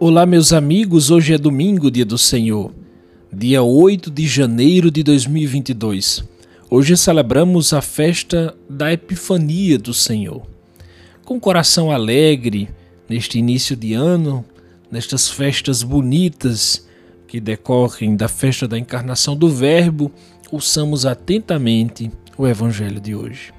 Olá, meus amigos. Hoje é domingo, dia do Senhor, dia 8 de janeiro de 2022. Hoje celebramos a festa da Epifania do Senhor. Com coração alegre, neste início de ano, nestas festas bonitas que decorrem da festa da encarnação do Verbo, ouçamos atentamente o Evangelho de hoje.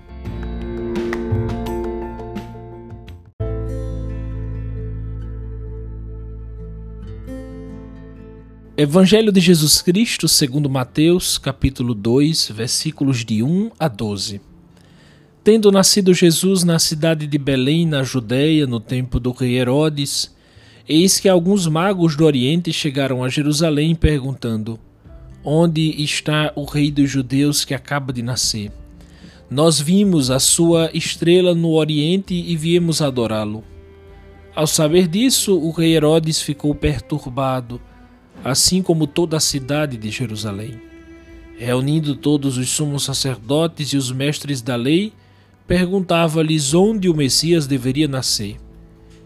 Evangelho de Jesus Cristo, segundo Mateus, capítulo 2, versículos de 1 a 12. Tendo nascido Jesus na cidade de Belém, na Judéia, no tempo do rei Herodes, eis que alguns magos do Oriente chegaram a Jerusalém perguntando: Onde está o rei dos judeus que acaba de nascer? Nós vimos a sua estrela no Oriente e viemos adorá-lo. Ao saber disso, o rei Herodes ficou perturbado assim como toda a cidade de Jerusalém. Reunindo todos os sumos sacerdotes e os mestres da lei, perguntava-lhes onde o Messias deveria nascer.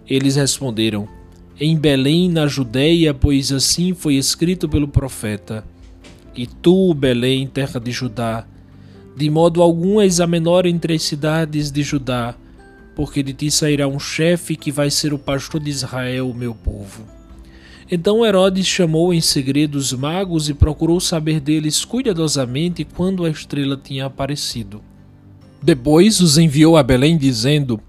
Eles responderam: Em Belém, na Judéia, pois assim foi escrito pelo profeta. E tu, Belém, terra de Judá, de modo algum és a menor entre as cidades de Judá, porque de ti sairá um chefe que vai ser o pastor de Israel, meu povo. Então Herodes chamou em segredo os magos e procurou saber deles cuidadosamente quando a estrela tinha aparecido. Depois os enviou a Belém, dizendo: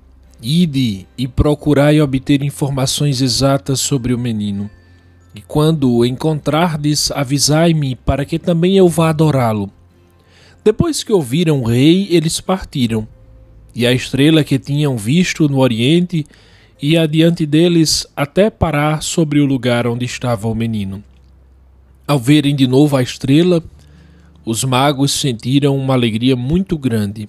Ide e procurai obter informações exatas sobre o menino. E quando o encontrardes, avisai-me, para que também eu vá adorá-lo. Depois que ouviram o rei, eles partiram. E a estrela que tinham visto no oriente e adiante deles até parar sobre o lugar onde estava o menino. Ao verem de novo a estrela, os magos sentiram uma alegria muito grande.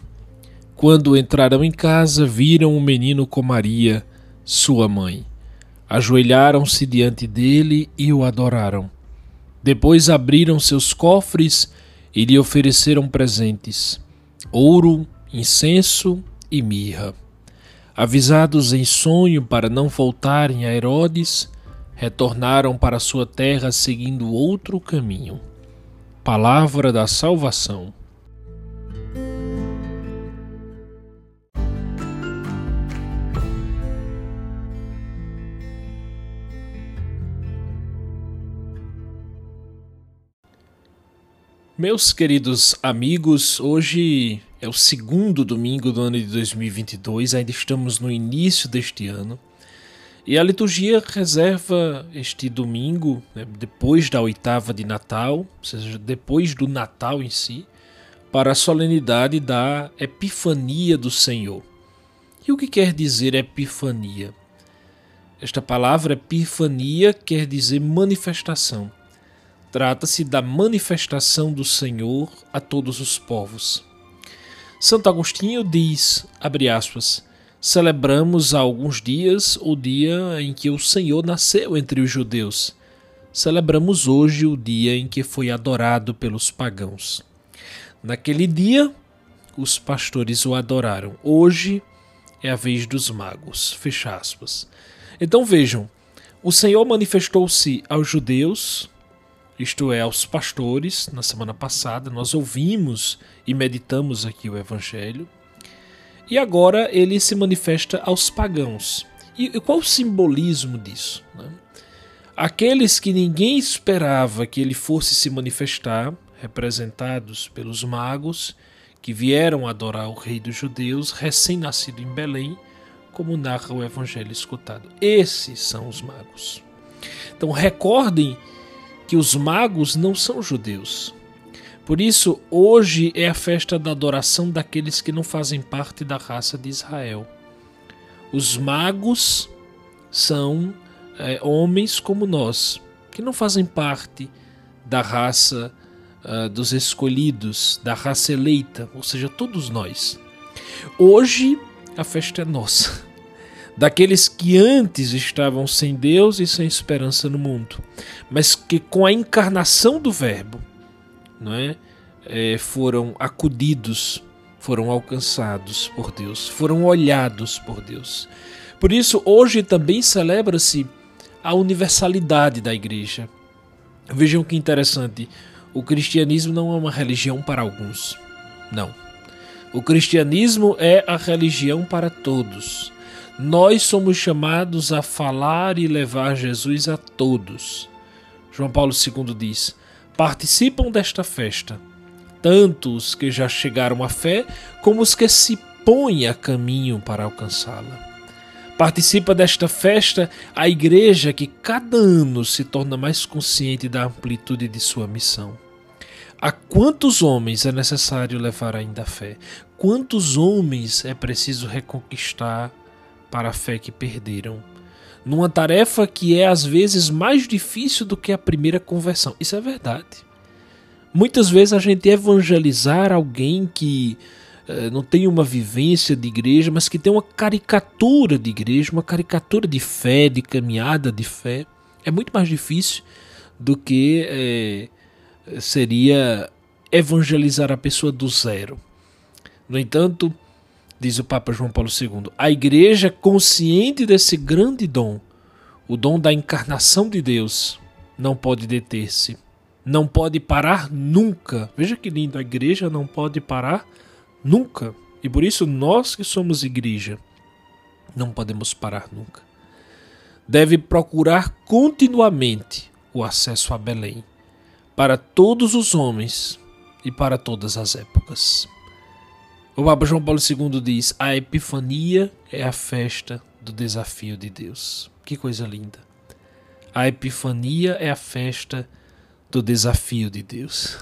Quando entraram em casa, viram o menino com Maria, sua mãe. Ajoelharam-se diante dele e o adoraram. Depois abriram seus cofres e lhe ofereceram presentes: ouro, incenso e mirra. Avisados em sonho para não voltarem a Herodes, retornaram para sua terra seguindo outro caminho. Palavra da salvação. Meus queridos amigos, hoje é o segundo domingo do ano de 2022, ainda estamos no início deste ano. E a liturgia reserva este domingo, né, depois da oitava de Natal, ou seja, depois do Natal em si, para a solenidade da Epifania do Senhor. E o que quer dizer Epifania? Esta palavra Epifania quer dizer manifestação. Trata-se da manifestação do Senhor a todos os povos. Santo Agostinho diz, abre aspas, celebramos há alguns dias o dia em que o Senhor nasceu entre os judeus. Celebramos hoje o dia em que foi adorado pelos pagãos. Naquele dia, os pastores o adoraram. Hoje é a vez dos magos. Fecha aspas. Então vejam, o Senhor manifestou-se aos judeus isto é, aos pastores. Na semana passada nós ouvimos e meditamos aqui o Evangelho. E agora ele se manifesta aos pagãos. E qual o simbolismo disso? Né? Aqueles que ninguém esperava que ele fosse se manifestar, representados pelos magos, que vieram adorar o rei dos judeus, recém-nascido em Belém, como narra o evangelho escutado. Esses são os magos. Então recordem que os magos não são judeus. Por isso, hoje é a festa da adoração daqueles que não fazem parte da raça de Israel. Os magos são é, homens como nós, que não fazem parte da raça uh, dos escolhidos, da raça eleita, ou seja, todos nós. Hoje a festa é nossa daqueles que antes estavam sem Deus e sem esperança no mundo, mas que com a encarnação do Verbo não é, é foram acudidos, foram alcançados por Deus, foram olhados por Deus. Por isso, hoje também celebra-se a universalidade da igreja. Vejam que interessante. O cristianismo não é uma religião para alguns. Não. O cristianismo é a religião para todos. Nós somos chamados a falar e levar Jesus a todos. João Paulo II diz: participam desta festa, tanto os que já chegaram à fé, como os que se põem a caminho para alcançá-la. Participa desta festa a igreja que cada ano se torna mais consciente da amplitude de sua missão. A quantos homens é necessário levar ainda a fé? Quantos homens é preciso reconquistar para a fé que perderam? Numa tarefa que é às vezes mais difícil do que a primeira conversão. Isso é verdade. Muitas vezes a gente evangelizar alguém que eh, não tem uma vivência de igreja, mas que tem uma caricatura de igreja, uma caricatura de fé, de caminhada de fé, é muito mais difícil do que eh, seria evangelizar a pessoa do zero. No entanto, diz o Papa João Paulo II, a igreja, consciente desse grande dom, o dom da encarnação de Deus, não pode deter-se, não pode parar nunca. Veja que lindo, a igreja não pode parar nunca. E por isso nós que somos igreja, não podemos parar nunca. Deve procurar continuamente o acesso a Belém para todos os homens e para todas as épocas. O Papa João Paulo II diz: a Epifania é a festa do desafio de Deus. Que coisa linda! A Epifania é a festa do desafio de Deus.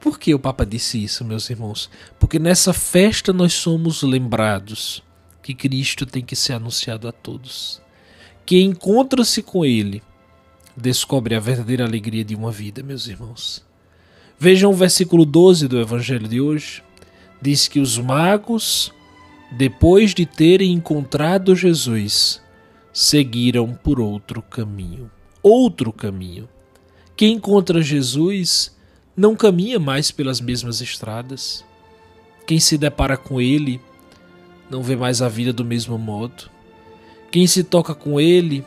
Por que o Papa disse isso, meus irmãos? Porque nessa festa nós somos lembrados que Cristo tem que ser anunciado a todos. Quem encontra-se com Ele descobre a verdadeira alegria de uma vida, meus irmãos. Vejam o versículo 12 do Evangelho de hoje. Diz que os magos, depois de terem encontrado Jesus, seguiram por outro caminho. Outro caminho. Quem encontra Jesus não caminha mais pelas mesmas estradas. Quem se depara com ele não vê mais a vida do mesmo modo. Quem se toca com ele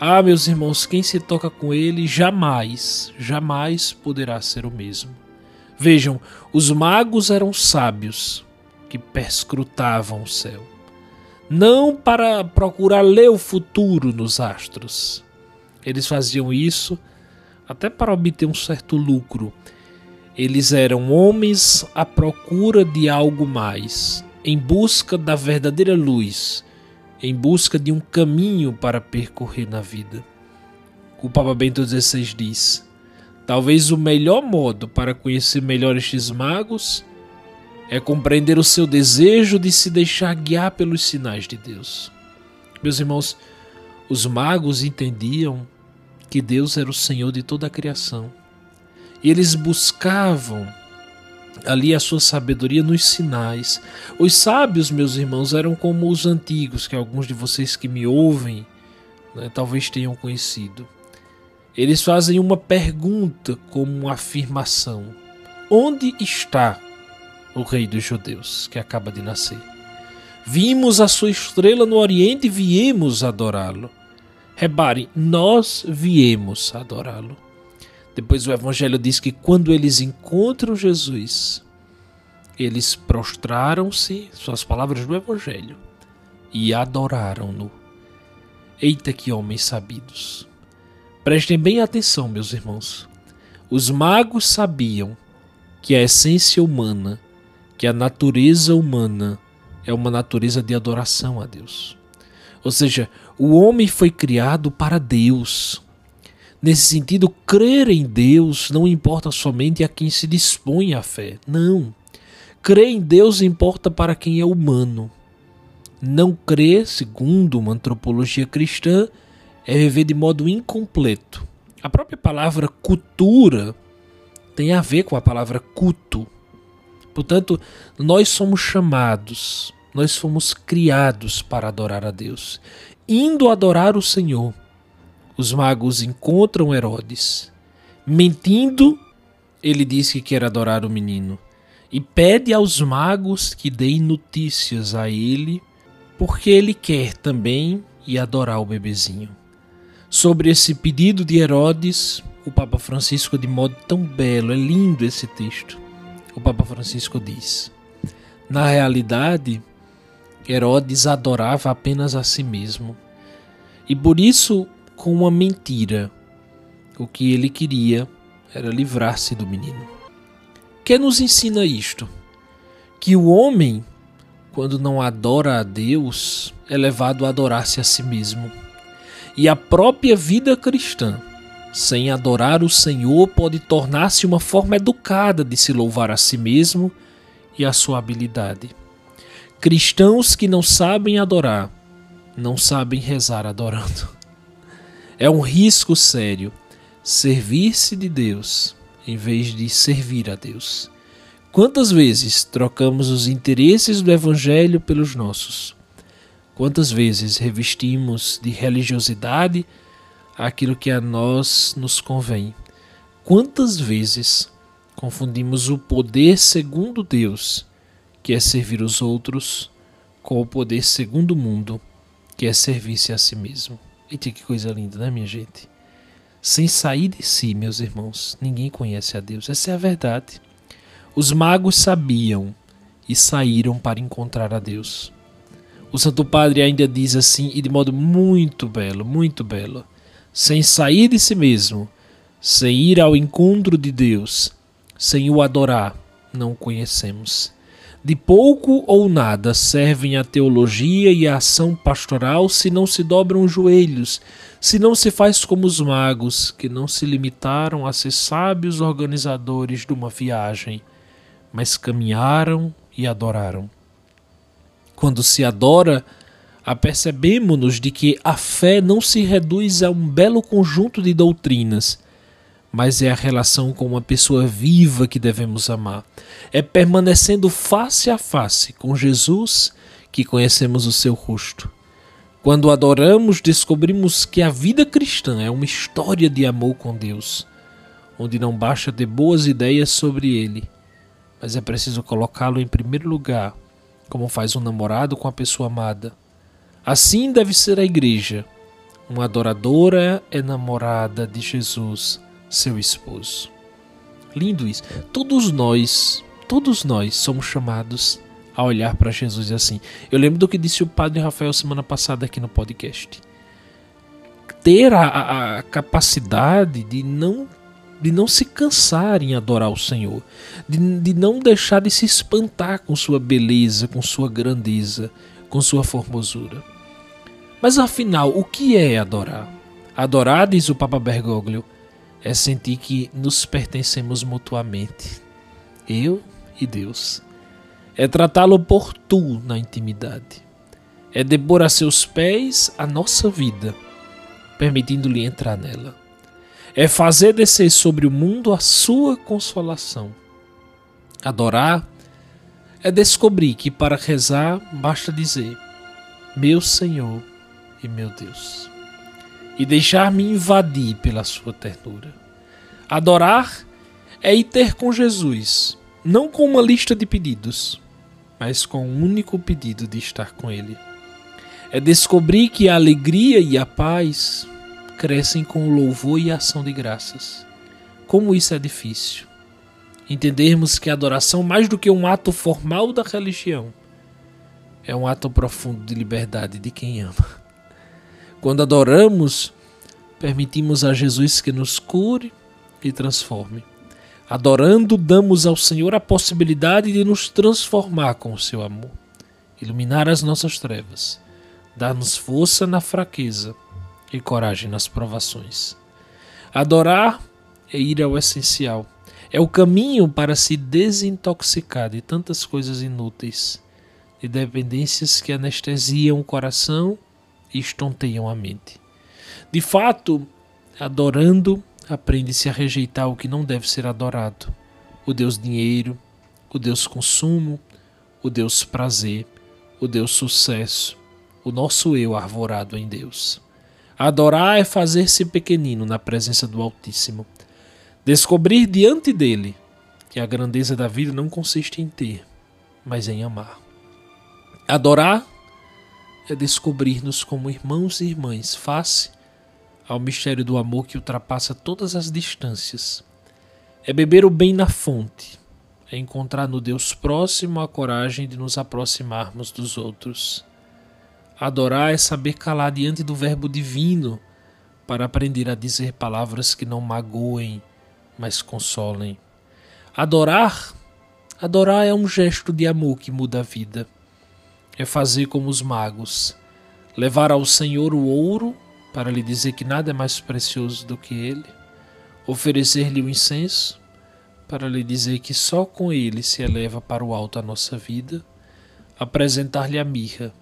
ah, meus irmãos, quem se toca com ele jamais, jamais poderá ser o mesmo. Vejam, os magos eram sábios que perscrutavam o céu, não para procurar ler o futuro nos astros. Eles faziam isso até para obter um certo lucro. Eles eram homens à procura de algo mais, em busca da verdadeira luz em busca de um caminho para percorrer na vida. O Papa Bento XVI diz: Talvez o melhor modo para conhecer melhor estes magos é compreender o seu desejo de se deixar guiar pelos sinais de Deus. Meus irmãos, os magos entendiam que Deus era o Senhor de toda a criação. E eles buscavam ali a sua sabedoria nos sinais. Os sábios, meus irmãos, eram como os antigos, que alguns de vocês que me ouvem né, talvez tenham conhecido. Eles fazem uma pergunta como uma afirmação: Onde está o Rei dos Judeus que acaba de nascer? Vimos a sua estrela no Oriente e viemos adorá-lo. Reparem, nós viemos adorá-lo. Depois o Evangelho diz que quando eles encontram Jesus, eles prostraram-se, suas palavras do Evangelho, e adoraram-no. Eita que homens sabidos! Prestem bem atenção, meus irmãos. Os magos sabiam que a essência humana, que a natureza humana é uma natureza de adoração a Deus. Ou seja, o homem foi criado para Deus. Nesse sentido, crer em Deus não importa somente a quem se dispõe à fé. Não. Crer em Deus importa para quem é humano. Não crer, segundo uma antropologia cristã, é viver de modo incompleto. A própria palavra cultura tem a ver com a palavra culto. Portanto, nós somos chamados, nós fomos criados para adorar a Deus, indo adorar o Senhor os magos encontram Herodes. Mentindo, ele diz que quer adorar o menino e pede aos magos que deem notícias a ele, porque ele quer também ir adorar o bebezinho. Sobre esse pedido de Herodes, o Papa Francisco, de modo tão belo, é lindo esse texto. O Papa Francisco diz: Na realidade, Herodes adorava apenas a si mesmo. E por isso, com uma mentira, o que ele queria era livrar-se do menino. Que nos ensina isto? Que o homem, quando não adora a Deus, é levado a adorar-se a si mesmo. E a própria vida cristã, sem adorar o Senhor, pode tornar-se uma forma educada de se louvar a si mesmo e a sua habilidade. Cristãos que não sabem adorar, não sabem rezar adorando. É um risco sério servir-se de Deus em vez de servir a Deus. Quantas vezes trocamos os interesses do Evangelho pelos nossos? Quantas vezes revestimos de religiosidade aquilo que a nós nos convém? Quantas vezes confundimos o poder segundo Deus, que é servir os outros, com o poder segundo o mundo, que é servir-se a si mesmo? Eita, que coisa linda, né, minha gente? Sem sair de si, meus irmãos, ninguém conhece a Deus. Essa é a verdade. Os magos sabiam e saíram para encontrar a Deus. O Santo Padre ainda diz assim, e de modo muito belo, muito belo: sem sair de si mesmo, sem ir ao encontro de Deus, sem o adorar, não o conhecemos. De pouco ou nada servem a teologia e a ação pastoral se não se dobram os joelhos, se não se faz como os magos, que não se limitaram a ser sábios organizadores de uma viagem, mas caminharam e adoraram. Quando se adora, apercebemos-nos de que a fé não se reduz a um belo conjunto de doutrinas, mas é a relação com uma pessoa viva que devemos amar. É permanecendo face a face com Jesus que conhecemos o seu rosto. Quando adoramos, descobrimos que a vida cristã é uma história de amor com Deus, onde não basta ter boas ideias sobre Ele, mas é preciso colocá-lo em primeiro lugar, como faz um namorado com a pessoa amada. Assim deve ser a igreja, uma adoradora enamorada de Jesus seu esposo. Lindo isso. Todos nós, todos nós somos chamados a olhar para Jesus assim. Eu lembro do que disse o padre Rafael semana passada aqui no podcast. Ter a, a capacidade de não de não se cansar em adorar o Senhor, de, de não deixar de se espantar com sua beleza, com sua grandeza, com sua formosura. Mas afinal, o que é adorar? Adorar, diz o Papa Bergoglio, é sentir que nos pertencemos mutuamente, eu e Deus. É tratá-lo por tu na intimidade. É depor a seus pés a nossa vida, permitindo-lhe entrar nela. É fazer descer sobre o mundo a sua consolação. Adorar é descobrir que para rezar basta dizer: Meu Senhor e meu Deus e deixar-me invadir pela sua ternura. Adorar é ir ter com Jesus, não com uma lista de pedidos, mas com o um único pedido de estar com Ele. É descobrir que a alegria e a paz crescem com o louvor e ação de graças. Como isso é difícil. Entendermos que a adoração, mais do que um ato formal da religião, é um ato profundo de liberdade de quem ama. Quando adoramos, permitimos a Jesus que nos cure e transforme. Adorando, damos ao Senhor a possibilidade de nos transformar com o seu amor, iluminar as nossas trevas, dar-nos força na fraqueza e coragem nas provações. Adorar é ir ao essencial, é o caminho para se desintoxicar de tantas coisas inúteis, de dependências que anestesiam o coração e estonteiam a mente. De fato, adorando, aprende-se a rejeitar o que não deve ser adorado: o Deus dinheiro, o Deus consumo, o Deus prazer, o Deus sucesso, o nosso eu arvorado em Deus. Adorar é fazer-se pequenino na presença do Altíssimo. Descobrir diante dele que a grandeza da vida não consiste em ter, mas em amar. Adorar é descobrir-nos como irmãos e irmãs face ao mistério do amor que ultrapassa todas as distâncias. É beber o bem na fonte, é encontrar no Deus próximo a coragem de nos aproximarmos dos outros. Adorar é saber calar diante do Verbo Divino para aprender a dizer palavras que não magoem, mas consolem. Adorar, adorar é um gesto de amor que muda a vida. É fazer como os magos, levar ao Senhor o ouro para lhe dizer que nada é mais precioso do que ele, oferecer-lhe o incenso para lhe dizer que só com ele se eleva para o alto a nossa vida, apresentar-lhe a mirra,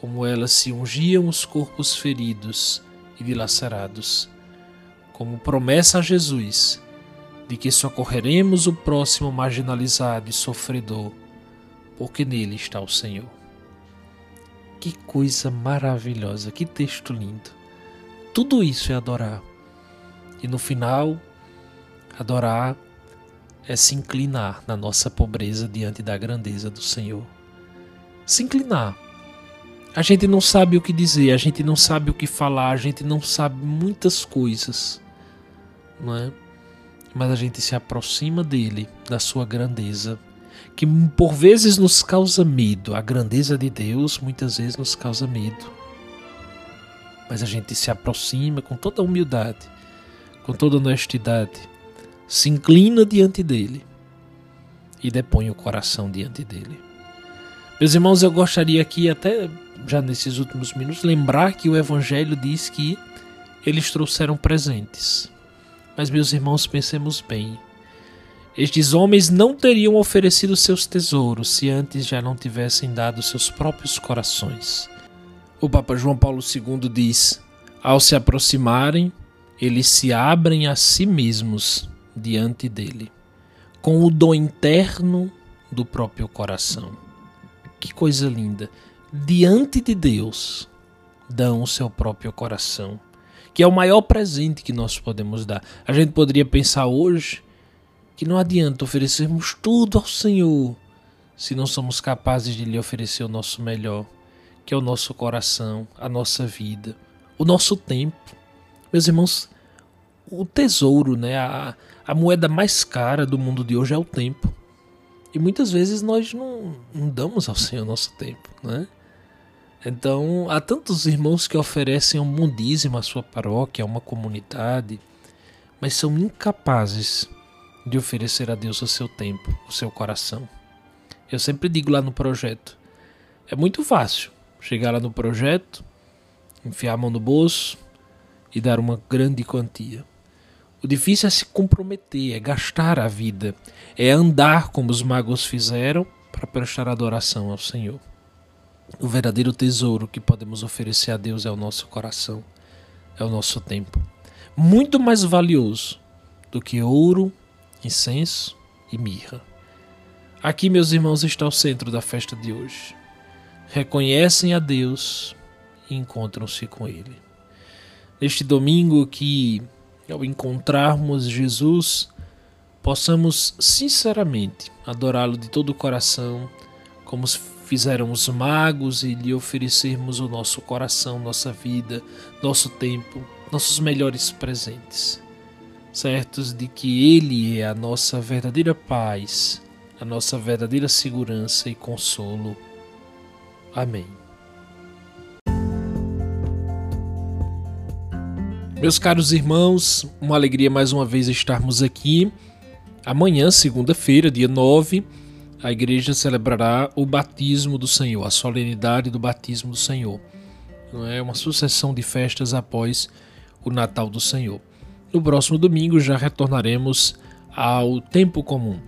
como elas se ungiam os corpos feridos e dilacerados, como promessa a Jesus de que socorreremos o próximo marginalizado e sofredor, porque nele está o Senhor. Que coisa maravilhosa, que texto lindo. Tudo isso é adorar. E no final, adorar é se inclinar na nossa pobreza diante da grandeza do Senhor. Se inclinar. A gente não sabe o que dizer, a gente não sabe o que falar, a gente não sabe muitas coisas, não é? Mas a gente se aproxima dele, da sua grandeza, que por vezes nos causa medo. A grandeza de Deus muitas vezes nos causa medo mas a gente se aproxima com toda humildade, com toda honestidade, se inclina diante dele e depõe o coração diante dele. Meus irmãos, eu gostaria aqui, até já nesses últimos minutos, lembrar que o Evangelho diz que eles trouxeram presentes. Mas, meus irmãos, pensemos bem. Estes homens não teriam oferecido seus tesouros se antes já não tivessem dado seus próprios corações. O Papa João Paulo II diz: ao se aproximarem, eles se abrem a si mesmos diante dele, com o dom interno do próprio coração. Que coisa linda! Diante de Deus, dão o seu próprio coração, que é o maior presente que nós podemos dar. A gente poderia pensar hoje que não adianta oferecermos tudo ao Senhor se não somos capazes de lhe oferecer o nosso melhor que é o nosso coração, a nossa vida, o nosso tempo. Meus irmãos, o tesouro, né, a, a moeda mais cara do mundo de hoje é o tempo. E muitas vezes nós não, não damos ao Senhor nosso tempo, né? Então, há tantos irmãos que oferecem um mundíssimo à sua paróquia, a uma comunidade, mas são incapazes de oferecer a Deus o seu tempo, o seu coração. Eu sempre digo lá no projeto: é muito fácil chegar lá no projeto, enfiar a mão no bolso e dar uma grande quantia. O difícil é se comprometer, é gastar a vida, é andar como os magos fizeram para prestar adoração ao Senhor. O verdadeiro tesouro que podemos oferecer a Deus é o nosso coração, é o nosso tempo. Muito mais valioso do que ouro, incenso e mirra. Aqui, meus irmãos, está o centro da festa de hoje reconhecem a Deus e encontram-se com Ele. Neste domingo, que ao encontrarmos Jesus, possamos sinceramente adorá-lo de todo o coração, como fizeram os magos, e lhe oferecermos o nosso coração, nossa vida, nosso tempo, nossos melhores presentes, certos de que Ele é a nossa verdadeira paz, a nossa verdadeira segurança e consolo Amém. Meus caros irmãos, uma alegria mais uma vez estarmos aqui. Amanhã, segunda-feira, dia 9, a igreja celebrará o batismo do Senhor, a solenidade do batismo do Senhor. Não é uma sucessão de festas após o Natal do Senhor. No próximo domingo já retornaremos ao tempo comum.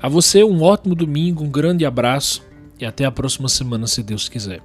A você um ótimo domingo, um grande abraço e até a próxima semana, se Deus quiser.